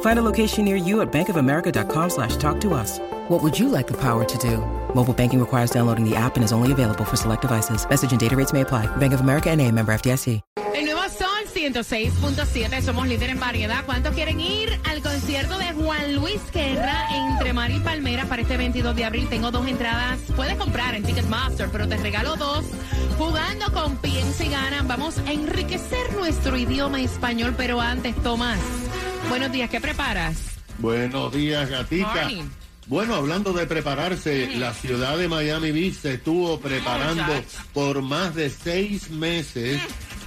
Find a location near you at bankofamerica.com slash talk to us. What would you like the power to do? Mobile banking requires downloading the app and is only available for select devices. Message and data rates may apply. Bank of America and a member FDIC. El nuevo Sol 106.7, somos líder en variedad. ¿Cuántos quieren ir al concierto de Juan Luis Guerra entre Mar y Palmera para este 22 de abril? Tengo dos entradas. Puedes comprar en Ticketmaster, pero te regalo dos. Jugando con Piensa y Gana, vamos a enriquecer nuestro idioma español, pero antes, Tomás. Buenos días, ¿qué preparas? Buenos días, gatita. Morning. Bueno, hablando de prepararse, la ciudad de Miami Beach se estuvo preparando por más de seis meses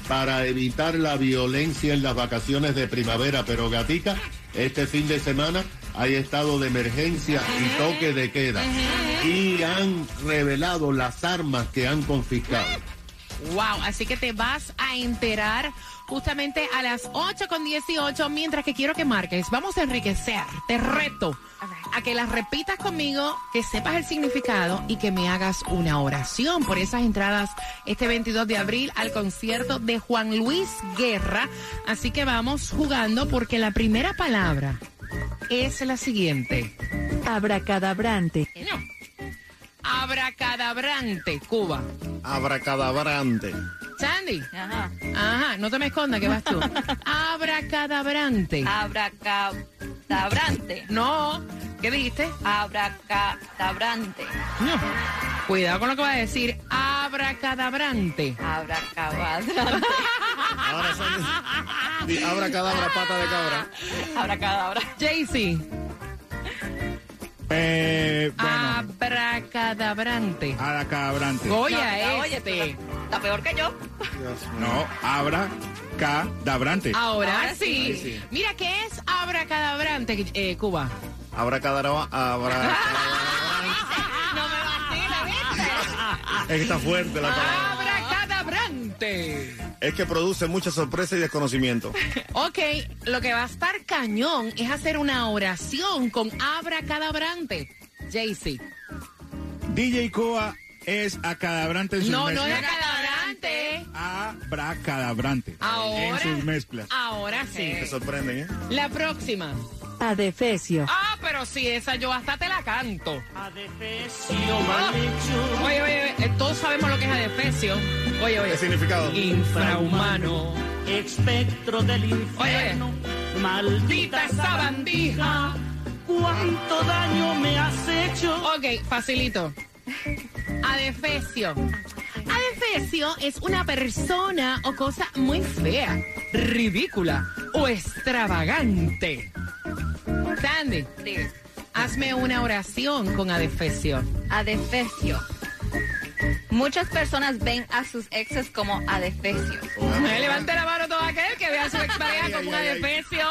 para evitar la violencia en las vacaciones de primavera. Pero, gatica, este fin de semana hay estado de emergencia y toque de queda. Y han revelado las armas que han confiscado. Wow, así que te vas a enterar justamente a las 8 con 18, mientras que quiero que marques. Vamos a enriquecer, te reto a que las repitas conmigo, que sepas el significado y que me hagas una oración por esas entradas este 22 de abril al concierto de Juan Luis Guerra. Así que vamos jugando porque la primera palabra es la siguiente. Abracadabrante. Abracadabrante, Cuba. Abracadabrante. Sandy. Ajá. Ajá, no te me escondas que vas tú. Abracadabrante. Abracadabrante. No, ¿qué dijiste? Abracadabrante. No. Cuidado con lo que vas a decir. Abracadabrante. Abracadabrante. Ahora son... Abracadabra, pata de cabra. Abracadabra. Jaycee. Eh, Ah, bueno, Abracadabrante. abracadabrante. Oye, Oye, este. Está peor que yo. No, abracadabrante. Ahora Ahora sí. sí. Mira, ¿qué es abracadabrante, eh, Cuba? Abracadabra, abra... No me vacila, ¿viste? Es que está fuerte la palabra. Abracadabrante. Es que produce mucha sorpresa y desconocimiento. Ok, lo que va a estar cañón es hacer una oración con abracadabrante. Jaycee. DJ Coa es acadabrante en sus No, no es mezclas. acadabrante. Abracadabrante. Ahora. En sus mezclas. Ahora sí. Me sorprenden, ¿eh? La próxima. Adefesio. Ah, pero si esa yo hasta te la canto. Adefesio mal hecho, Oye, oye, oye, todos sabemos lo que es adefesio. Oye, oye. ¿Qué significado? Infrahumano. espectro del infierno, maldita esa bandija, cuánto daño me has hecho. Ok, facilito. Adefesio. Adefesio es una persona o cosa muy fea, ridícula o extravagante. Sandy, Sí. hazme una oración con adefesio. Adefesio. Muchas personas ven a sus exes como adefesios. Eh, Levante la mano todo aquel que vea a su expareja como un adefesio.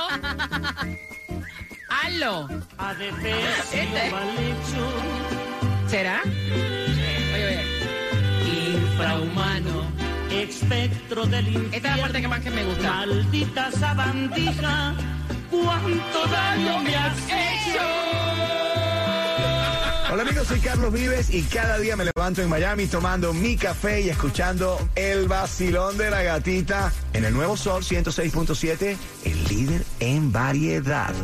Hazlo. Adefesio Este. mal hecho, ¿Será? Oye, oye. Infrahumano. espectro del infierno, Esta es la parte que más que me gusta. maldita esa bandija, cuánto daño me has hecho. Hola amigos, soy Carlos Vives y cada día me levanto en Miami tomando mi café y escuchando el vacilón de la gatita en el nuevo Sol 106.7, el líder en variedad.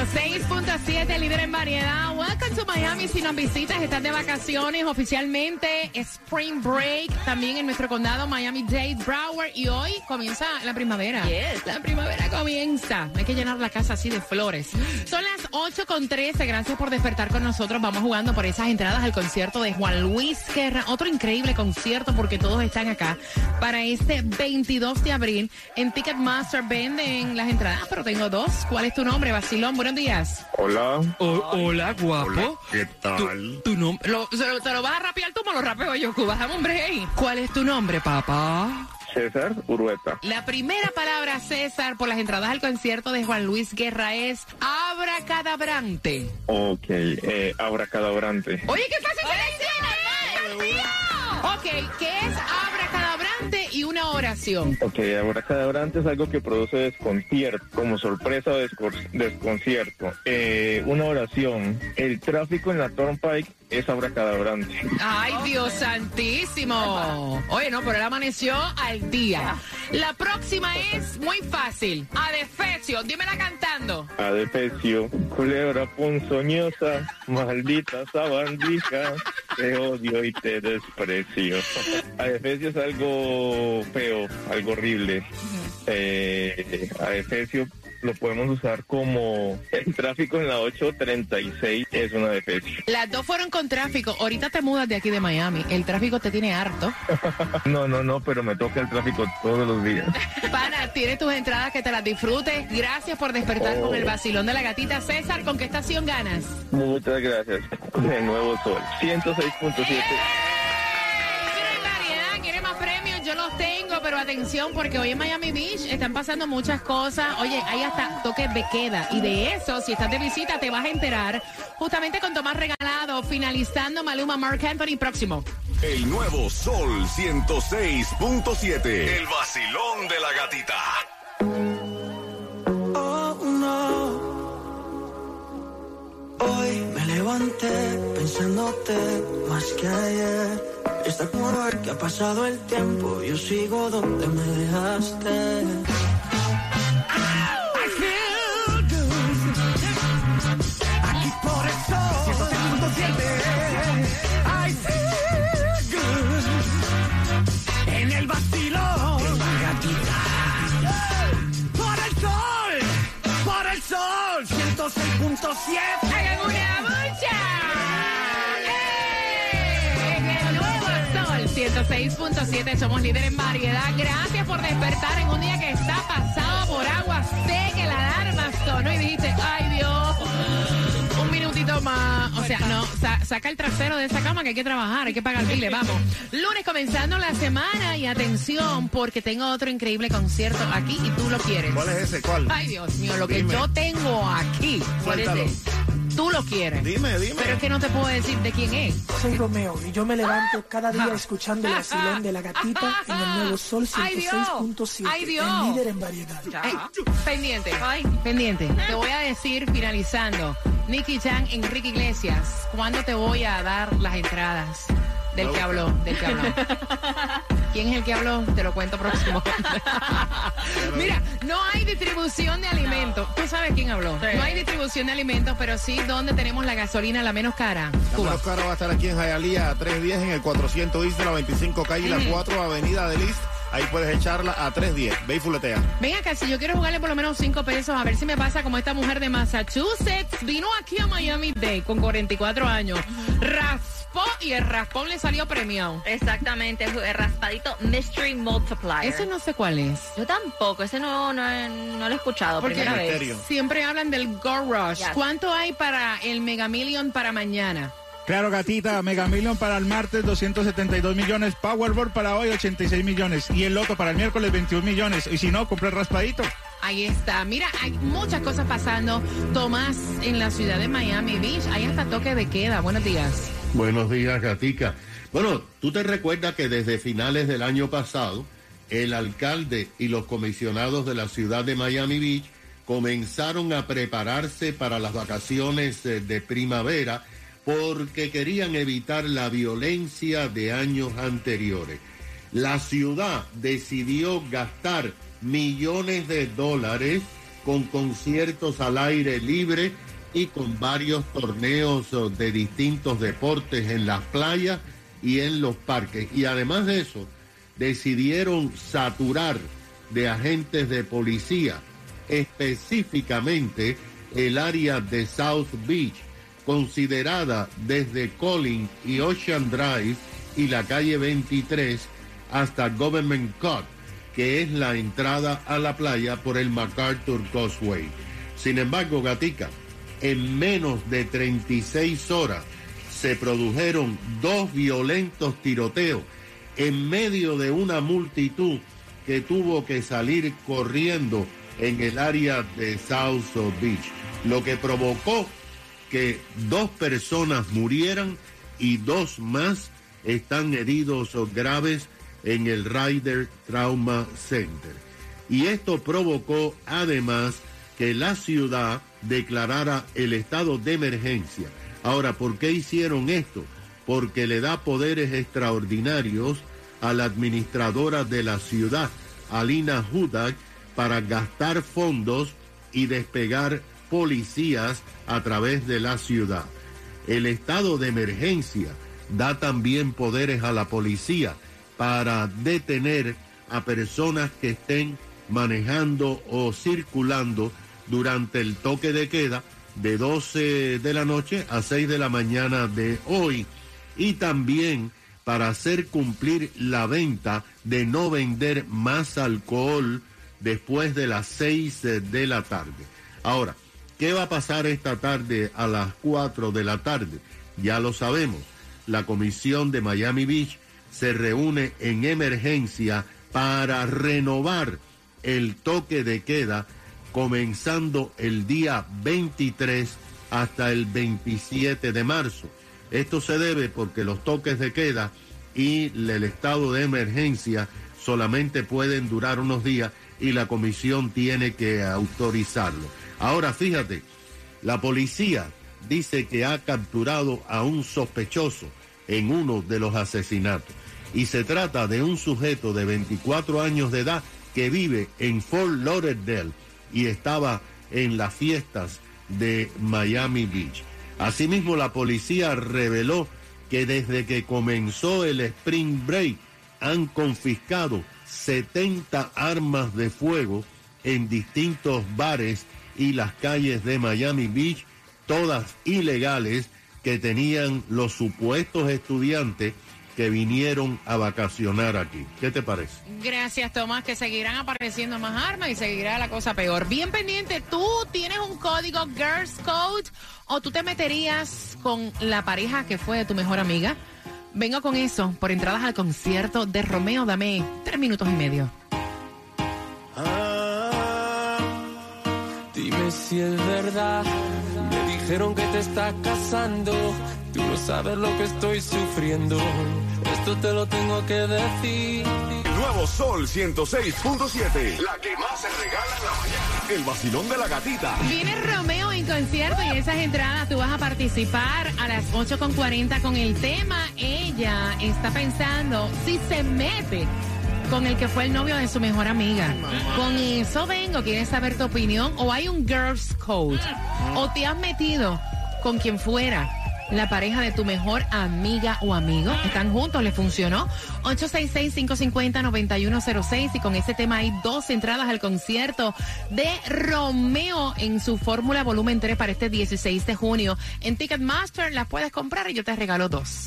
Nuevo Sol 106.7, líder en variedad. Welcome to Miami. Si nos visitas, estás de vacaciones oficialmente. Spring Break también en nuestro condado Miami-Dade, Broward. Y hoy comienza la primavera. Yes. La primavera comienza. Hay que llenar la casa así de flores. Son las 8 con 13. Gracias por despertar con nosotros. Vamos jugando por esas entradas al concierto de Juan Luis Guerra. Otro increíble concierto porque todos están acá para este 22 de abril. En Ticketmaster venden las entradas, pero tengo dos. ¿Cuál es tu nombre, Basilón? Buenos días. Hola. hola, guapo. Hola, ¿qué tal? Tu, nombre. Lo, se lo- ¿Te lo vas a rapear tú o me lo rapeo yo, Cuba? Dame. ¿Cuál es tu nombre, papá? César Urueta. La primera palabra, César, por las entradas al concierto de Juan Luis Guerra es abracadabrante. Ok, eh, abracadabrante. Oye, ¿qué pasa con la Ok, ¿qué es abracadabrante y una oración? Ok, abracadabrante es algo que produce desconcierto, como sorpresa o desconcierto. Eh, una oración. El tráfico en la Turnpike es abracadabrante. Ay, Dios santísimo. Oye, no, pero él amaneció al día. La próxima es muy fácil. Adefesio, dímela cantando. Adefesio, culebra ponzoñosa, maldita sabandija, te odio y te desprecio. Adefesio es algo feo, algo horrible. Eh, adefesio lo podemos usar como el tráfico en la 836 es una adefesio. Las dos fueron con tráfico. Ahorita te mudas de aquí de Miami. El tráfico te tiene harto. No, no, no, pero me toca el tráfico todos los días. Pana, tiene tus entradas que te las disfrutes. Gracias por despertar con el vacilón de la gatita. César, ¿con qué estación ganas? Muchas gracias. De nuevo sol. 106.7. Yo los tengo, pero atención porque hoy en Miami Beach están pasando muchas cosas. Oye, hay hasta toque de queda y de eso, si estás de visita, te vas a enterar justamente con Tomás Regalado, finalizando Maluma Mark Anthony próximo. El nuevo Sol 106.7. El vacilón de la gatita. Oh, no. Hoy me levanté pensándote más que ayer. Está como ver que ha pasado el tiempo. Yo sigo donde me dejaste. 106.7 somos líderes en variedad. Gracias por despertar en un día que está pasado por agua. Sé que la alarma sonó y dijiste, ay Dios, un minutito más. O sea, no, sa- saca el trasero de esa cama que hay que trabajar, hay que pagar biles, vamos. Lunes comenzando la semana y atención porque tengo otro increíble concierto aquí y tú lo quieres. ¿Cuál es ese? ¿Cuál? Ay, Dios mío, lo que yo tengo aquí. Suéltalo. Tú lo quieres. Dime, dime. Pero es que no te puedo decir de quién es. Soy Romeo y yo me levanto cada día escuchando el vacilón de la gatita en el nuevo Sol Ay, Dios. 106.7. Ay, Dios. El líder en variedad. Ey, pendiente. Pendiente. Te voy a decir, finalizando, Nicky Chan, Enrique Iglesias, ¿cuándo te voy a dar las entradas? Del que habló, del que habló. ¿Quién es el que habló? Te lo cuento próximo. Mira, no hay distribución de alimentos. Tú sabes quién habló. No hay distribución de alimentos, pero sí donde tenemos la gasolina la menos cara. La Cuba. menos cara va a estar aquí en Hialeah a 310 en el 400 East de la 25 calle y la 4 Avenida del East. Ahí puedes echarla a 310. Ve y fuletea. Ven acá, si yo quiero jugarle por lo menos 5 pesos, a ver si me pasa como esta mujer de Massachusetts. Vino aquí a Miami Dade con 44 años. Raspó y el raspón le salió premiado. Exactamente, el raspadito Mystery Multiplier. Ese no sé cuál es. Yo tampoco, ese no, no, no lo he escuchado. Porque primera vez. Siempre hablan del Go Rush. Yes. ¿Cuánto hay para el Mega Million para mañana? Claro, gatita, Mega Million para el martes 272 millones, Powerball para hoy 86 millones y el Loto para el miércoles 21 millones. Y si no, compré el raspadito. Ahí está. Mira, hay muchas cosas pasando. Tomás, en la ciudad de Miami Beach, hay hasta toque de queda. Buenos días. Buenos días, Gatica. Bueno, tú te recuerdas que desde finales del año pasado, el alcalde y los comisionados de la ciudad de Miami Beach comenzaron a prepararse para las vacaciones eh, de primavera porque querían evitar la violencia de años anteriores. La ciudad decidió gastar millones de dólares con conciertos al aire libre y con varios torneos oh, de distintos deportes en las playas y en los parques. Y además de eso, decidieron saturar de agentes de policía, específicamente el área de South Beach, considerada desde Collins y Ocean Drive y la calle 23 hasta Government Cut, que es la entrada a la playa por el MacArthur Causeway. Sin embargo, Gatica, en menos de 36 horas se produjeron dos violentos tiroteos en medio de una multitud que tuvo que salir corriendo en el área de South Beach, lo que provocó que dos personas murieran y dos más están heridos o graves en el Ryder Trauma Center. Y esto provocó además que la ciudad declarara el estado de emergencia. Ahora, ¿por qué hicieron esto? Porque le da poderes extraordinarios a la administradora de la ciudad, Alina Hudak, para gastar fondos y despegar policías a través de la ciudad. El estado de emergencia da también poderes a la policía para detener a personas que estén manejando o circulando durante el toque de queda de 12 de la noche a 6 de la mañana de hoy y también para hacer cumplir la venta de no vender más alcohol después de las 6 de la tarde. Ahora, ¿qué va a pasar esta tarde a las 4 de la tarde? Ya lo sabemos. La comisión de Miami Beach se reúne en emergencia para renovar el toque de queda comenzando el día 23 hasta el 27 de marzo. Esto se debe porque los toques de queda y el estado de emergencia solamente pueden durar unos días y la comisión tiene que autorizarlo. Ahora fíjate, la policía dice que ha capturado a un sospechoso en uno de los asesinatos y se trata de un sujeto de 24 años de edad que vive en Fort Lauderdale y estaba en las fiestas de Miami Beach. Asimismo, la policía reveló que desde que comenzó el Spring Break han confiscado 70 armas de fuego en distintos bares y las calles de Miami Beach, todas ilegales que tenían los supuestos estudiantes que vinieron a vacacionar aquí. ¿Qué te parece? Gracias, Tomás, que seguirán apareciendo más armas y seguirá la cosa peor. Bien pendiente, ¿tú tienes un código Girls Code o tú te meterías con la pareja que fue tu mejor amiga? Vengo con eso por entradas al concierto de Romeo. Dame tres minutos y medio. Si es verdad. Me dijeron que te está casando. Tú no sabes lo que estoy sufriendo. Esto te lo tengo que decir. Nuevo Sol 106.7. La que más se regala en la mañana. El vacilón de la gatita. Viene Romeo en concierto y esas entradas tú vas a participar a las 8.40 con el tema. Ella está pensando si se mete con el que fue el novio de su mejor amiga. Con eso vengo, ¿quieres saber tu opinión? ¿O hay un Girls Code? ¿O te has metido con quien fuera? la pareja de tu mejor amiga o amigo. Están juntos, le funcionó. 866-550-9106 y con ese tema hay dos entradas al concierto de Romeo en su fórmula volumen 3 para este 16 de junio. En Ticketmaster las puedes comprar y yo te regalo dos.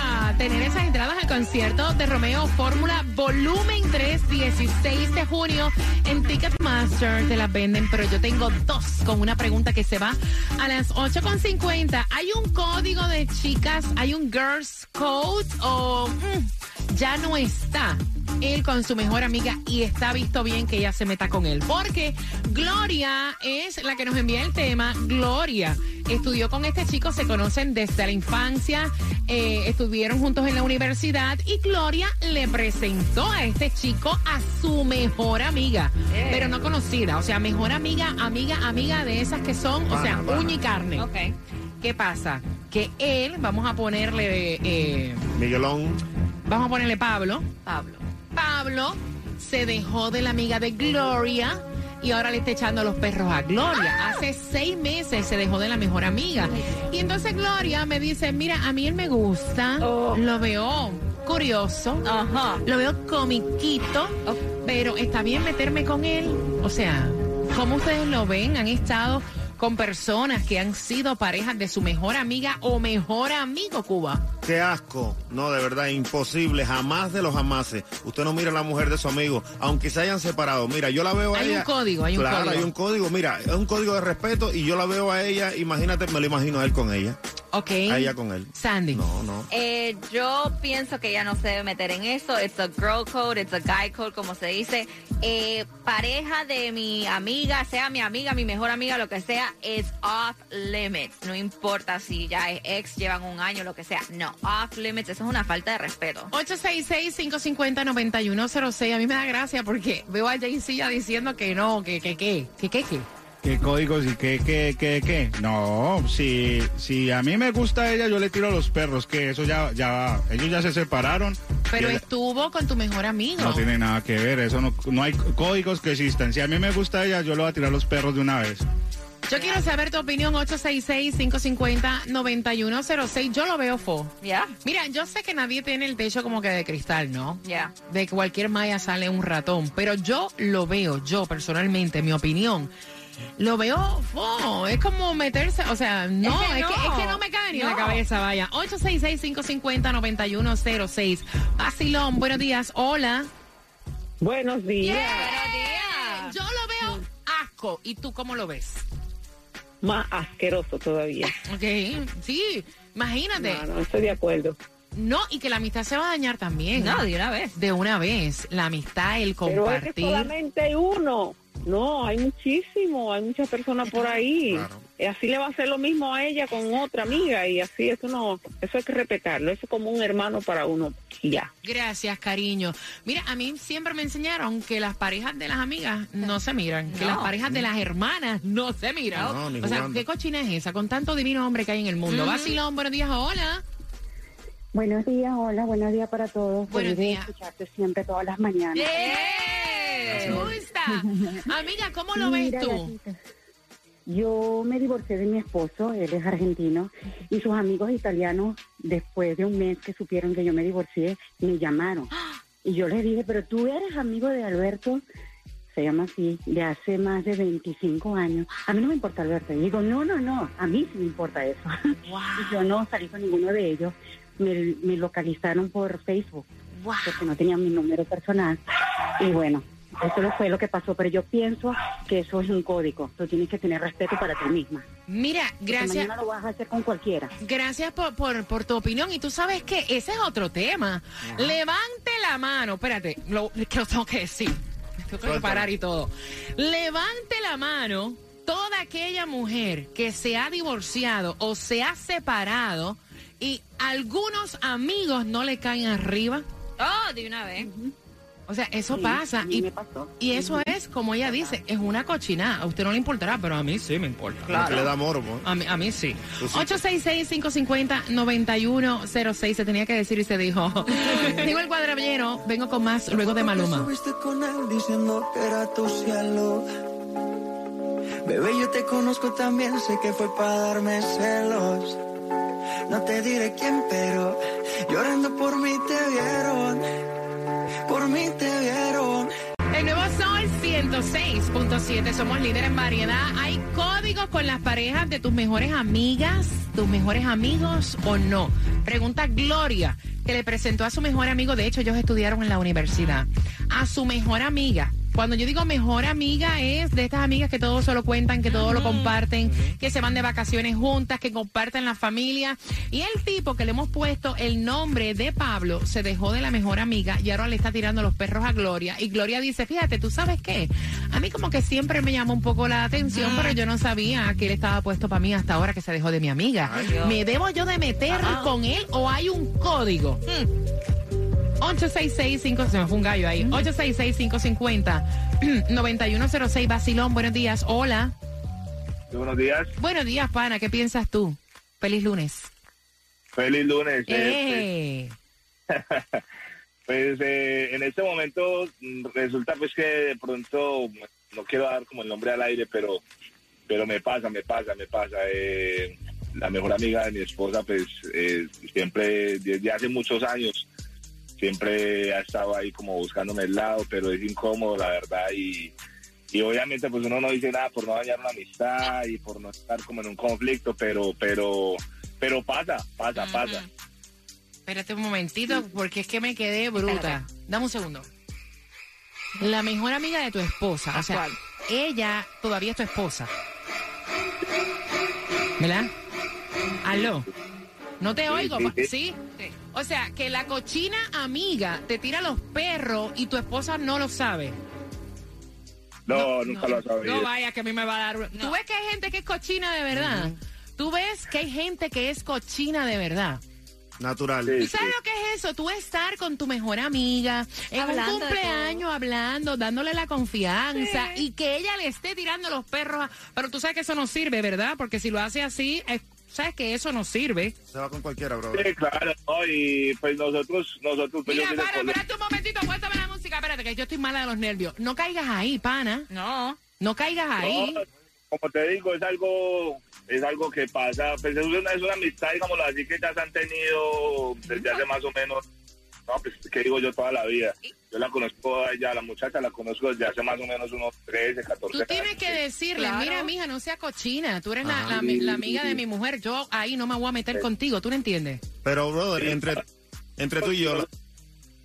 tener esas entradas al concierto de Romeo Fórmula Volumen 3, 16 de junio en Ticketmaster. Te las venden, pero yo tengo dos con una pregunta que se va a las 8.50. ¿Hay un código de chicas? ¿Hay un Girls Code? ¿O mm, ya no está? Él con su mejor amiga y está visto bien que ella se meta con él. Porque Gloria es la que nos envía el tema. Gloria estudió con este chico, se conocen desde la infancia, eh, estuvieron juntos en la universidad y Gloria le presentó a este chico a su mejor amiga, Eh. pero no conocida, o sea, mejor amiga, amiga, amiga de esas que son, o sea, uña y carne. ¿Qué pasa? Que él, vamos a ponerle, eh, Miguelón. vamos a ponerle Pablo. Pablo. Pablo se dejó de la amiga de Gloria y ahora le está echando los perros a Gloria. Hace seis meses se dejó de la mejor amiga. Y entonces Gloria me dice, mira, a mí él me gusta, lo veo curioso, lo veo comiquito, Oh. pero está bien meterme con él. O sea, ¿cómo ustedes lo ven? Han estado con personas que han sido parejas de su mejor amiga o mejor amigo, Cuba. Qué asco. No, de verdad, imposible. Jamás de los jamases. Usted no mira a la mujer de su amigo, aunque se hayan separado. Mira, yo la veo a Hay ella. un código, hay un claro, código. hay un código. Mira, es un código de respeto y yo la veo a ella. Imagínate, me lo imagino a él con ella. Ok. A ella con él. Sandy. No, no. Eh, yo pienso que ella no se debe meter en eso. It's a girl code, it's a guy code, como se dice. Eh, pareja de mi amiga, sea mi amiga, mi mejor amiga, lo que sea, es off limits. No importa si ya es ex, llevan un año, lo que sea. No, off limits, eso es una falta de respeto. 866-550-9106. A mí me da gracia porque veo a Jay ya diciendo que no, que, que, que, que, que, que. ¿Qué códigos y qué, qué, qué, qué? No, si, si a mí me gusta ella, yo le tiro a los perros, que eso ya, ya, ellos ya se separaron. Pero estuvo con tu mejor amigo. no tiene nada que ver, eso no, no hay códigos que existan. Si a mí me gusta ella, yo le voy a tirar a los perros de una vez. Yo quiero saber tu opinión, 866-550-9106. Yo lo veo fo. ¿Ya? Mira, yo sé que nadie tiene el techo como que de cristal, ¿no? Ya. De que cualquier malla sale un ratón. Pero yo lo veo, yo personalmente, mi opinión. Lo veo, fo, es como meterse, o sea, no, Es es que que, no. es que no me cae ni en la cabeza, vaya. 866-550-9106. Basilón, buenos días, hola. Buenos días. Buenos días. Yo lo veo asco. ¿Y tú cómo lo ves? Más asqueroso todavía. Ok, sí, imagínate. No, no estoy de acuerdo. No, y que la amistad se va a dañar también. No, de una vez. De una vez. La amistad, el Pero es que compartir. solamente uno. No, hay muchísimo, hay muchas personas por ahí. Claro. Y así le va a hacer lo mismo a ella con otra amiga y así eso no, eso hay que respetarlo, eso es como un hermano para uno y ya. Gracias, cariño. Mira, a mí siempre me enseñaron que las parejas de las amigas no se miran, que las parejas de las hermanas no se miran. No, o sea. ¿qué cochina es esa? Con tanto divino hombre que hay en el mundo. Vacilón, buenos días, hola. Buenos días, hola, buenos días para todos. Buenos Feliz de días. escucharte siempre todas las mañanas. Me gusta. Amiga, ¿cómo lo ves tú? gatita, Yo me divorcié de mi esposo, él es argentino, y sus amigos italianos, después de un mes que supieron que yo me divorcié, me llamaron. Y yo les dije, pero tú eres amigo de Alberto, se llama así, de hace más de 25 años. A mí no me importa Alberto. Y digo, no, no, no, a mí sí me importa eso. Y yo no salí con ninguno de ellos. Me, me localizaron por Facebook, Wow. porque no tenían mi número personal. Y bueno, eso fue lo que pasó. Pero yo pienso que eso es un código. Tú tienes que tener respeto para ti misma. Mira, gracias. mañana lo vas a hacer con cualquiera. Gracias por, por, por tu opinión. Y tú sabes que ese es otro tema. Levante la mano. Espérate, lo, que lo tengo que decir. Tengo que Suéltalo. parar y todo. Levante la mano toda aquella mujer que se ha divorciado o se ha separado y algunos amigos no le caen arriba. Oh, de una vez. O sea, eso Sí, pasa. Y, me pasó. y eso es, como ella dice, es una cochinada. A usted no le importará, pero a mí sí me importa. Como que le da morbo. A mí, a mí sí. Tú sí. 866-550-9106. Se tenía que decir y se dijo. Digo el cuadrallero, vengo con más luego de Maluma. Estuviste con él diciendo que era tu cielo. Bebé, yo te conozco también, sé que fue para darme celos. No te diré quién, pero llorando por mí te vieron. Por mí te vieron. El nuevo Sol 106.7. Somos líderes en variedad. ¿Hay códigos con las parejas de tus mejores amigas, tus mejores amigos o no? Pregunta Gloria, que le presentó a su mejor amigo. De hecho, ellos estudiaron en la universidad. A su mejor amiga. Cuando yo digo mejor amiga es de estas amigas que todo se lo cuentan, que todo lo comparten, que se van de vacaciones juntas, que comparten la familia. Y el tipo que le hemos puesto el nombre de Pablo se dejó de la mejor amiga y ahora le está tirando los perros a Gloria. Y Gloria dice, fíjate, ¿tú sabes qué? A mí como que siempre me llamó un poco la atención, pero yo no sabía que él estaba puesto para mí hasta ahora que se dejó de mi amiga. ¿Me debo yo de meter con él o hay un código? 866-5, se me fue un gallo ahí. 866-550-9106, Basilón, buenos días. Hola. Buenos días. Buenos días, pana. ¿Qué piensas tú? Feliz lunes. Feliz lunes. Eh. Pues eh, en este momento mm, resulta pues que de pronto, no quiero dar como el nombre al aire, pero, pero me pasa, me pasa, me pasa. Eh, la mejor amiga de mi esposa, pues eh, siempre, desde hace muchos años, siempre ha estado ahí como buscándome el lado, pero es incómodo, la verdad, y, y obviamente pues uno no dice nada por no dañar una amistad y por no estar como en un conflicto, pero, pero, pero pasa, pasa, pasa. Espérate un momentito, porque es que me quedé bruta. Dame un segundo. La mejor amiga de tu esposa, o sea, ella todavía es tu esposa. ¿Verdad? Aló. No te oigo, sí. ¿sí? O sea, que la cochina amiga te tira los perros y tu esposa no lo sabe. No, nunca lo has sabido. No vaya, que a mí me va a dar... ¿Tú ves que hay gente que es cochina de verdad? ¿Tú ves que hay gente que es cochina de verdad? Natural. ¿Tú sabes lo que es eso? Tú estar con tu mejor amiga en Hablando un cumpleaños, hablando, dándole la confianza y que ella le esté tirando los perros. a- Pero tú sabes que eso no sirve, ¿verdad? Porque si lo hace así, es- sabes que eso no sirve. Se va con cualquiera, bro. Sí, claro, no, y pues nosotros, nosotros, pues yo Mira, Colombia. espérate un momentito, cuéntame la música. Espérate, que yo estoy mala de los nervios. No caigas ahí, pana. No. No caigas ahí. No, como te digo, es algo, es algo que pasa, pues es una, es una amistad, digámoslo así, que ya se han tenido desde hace más o menos, no, pues, que digo yo toda la vida. Yo la conozco a ella, la muchacha la conozco desde hace más o menos unos 13, 14 Tú tienes años. que decirle, Claro. mira, mija, no sea cochina. Tú eres la, la mi- la amiga de mi mujer. Yo ahí no me voy a meter contigo. ¿Tú no entiendes? Pero, brother, entre, entre tú y yo,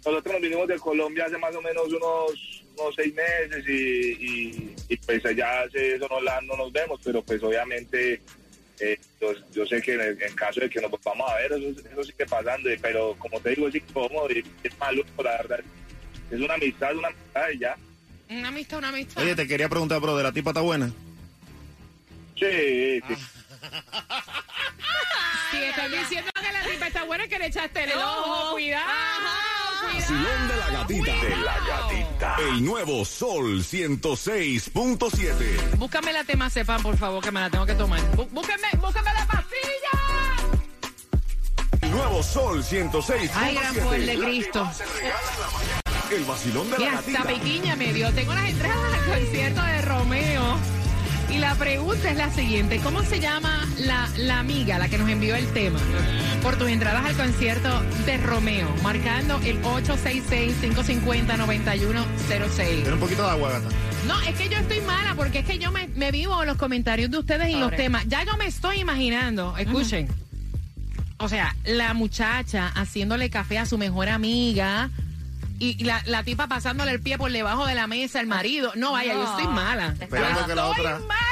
Nosotros nos vinimos de Colombia hace más o menos unos, unos seis meses y, y, y, pues ya hace eso no, la- no nos vemos, pero pues obviamente eh, yo, yo sé que en, el- en caso de que nos vamos a ver, eso, eso sigue pasando, pero como te digo, es incómodo y es maluco, la verdad. Es una amistad, una amistad y ya. Una amistad, una amistad. oye, te quería preguntar, brother, ¿la tipa está buena? Sí, sí. Si estás diciendo que la tipa está buena, que le echaste el ojo. Cuidado. Vacilón de la gatita. De la gatita. El nuevo Sol 106.7. Búscame la tema sepan, por favor, que me la tengo que tomar. Bú- Búsqueme, búsqueme la pastilla. El nuevo Sol 106.7. Ay, gran poder de Cristo. El vacilón de Y la hasta gatita. piquiña me dio. Tengo las entradas al concierto de Romeo. Y la pregunta es la siguiente. ¿Cómo se llama la, la amiga, la que nos envió el tema? Por tus entradas al concierto de Romeo, marcando el 866-550-9106. Tiene un poquito de agua, gata. No, es que yo estoy mala porque es que yo me, me vivo los comentarios de ustedes y los temas. Ya yo me estoy imaginando, escuchen. O sea, la muchacha haciéndole café a su mejor amiga y la, la tipa pasándole el pie por debajo de la mesa al marido. No, vaya, yo estoy mala. Esperando Yo que la estoy otra mala,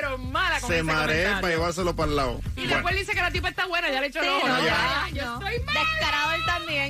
pero mala con se ese comentario. para llevárselo para el lado. Y después dice que la tipa está buena, ya le echó el Sí, ojo. no, No, ya, ya, yo estoy mala. Descarado él también.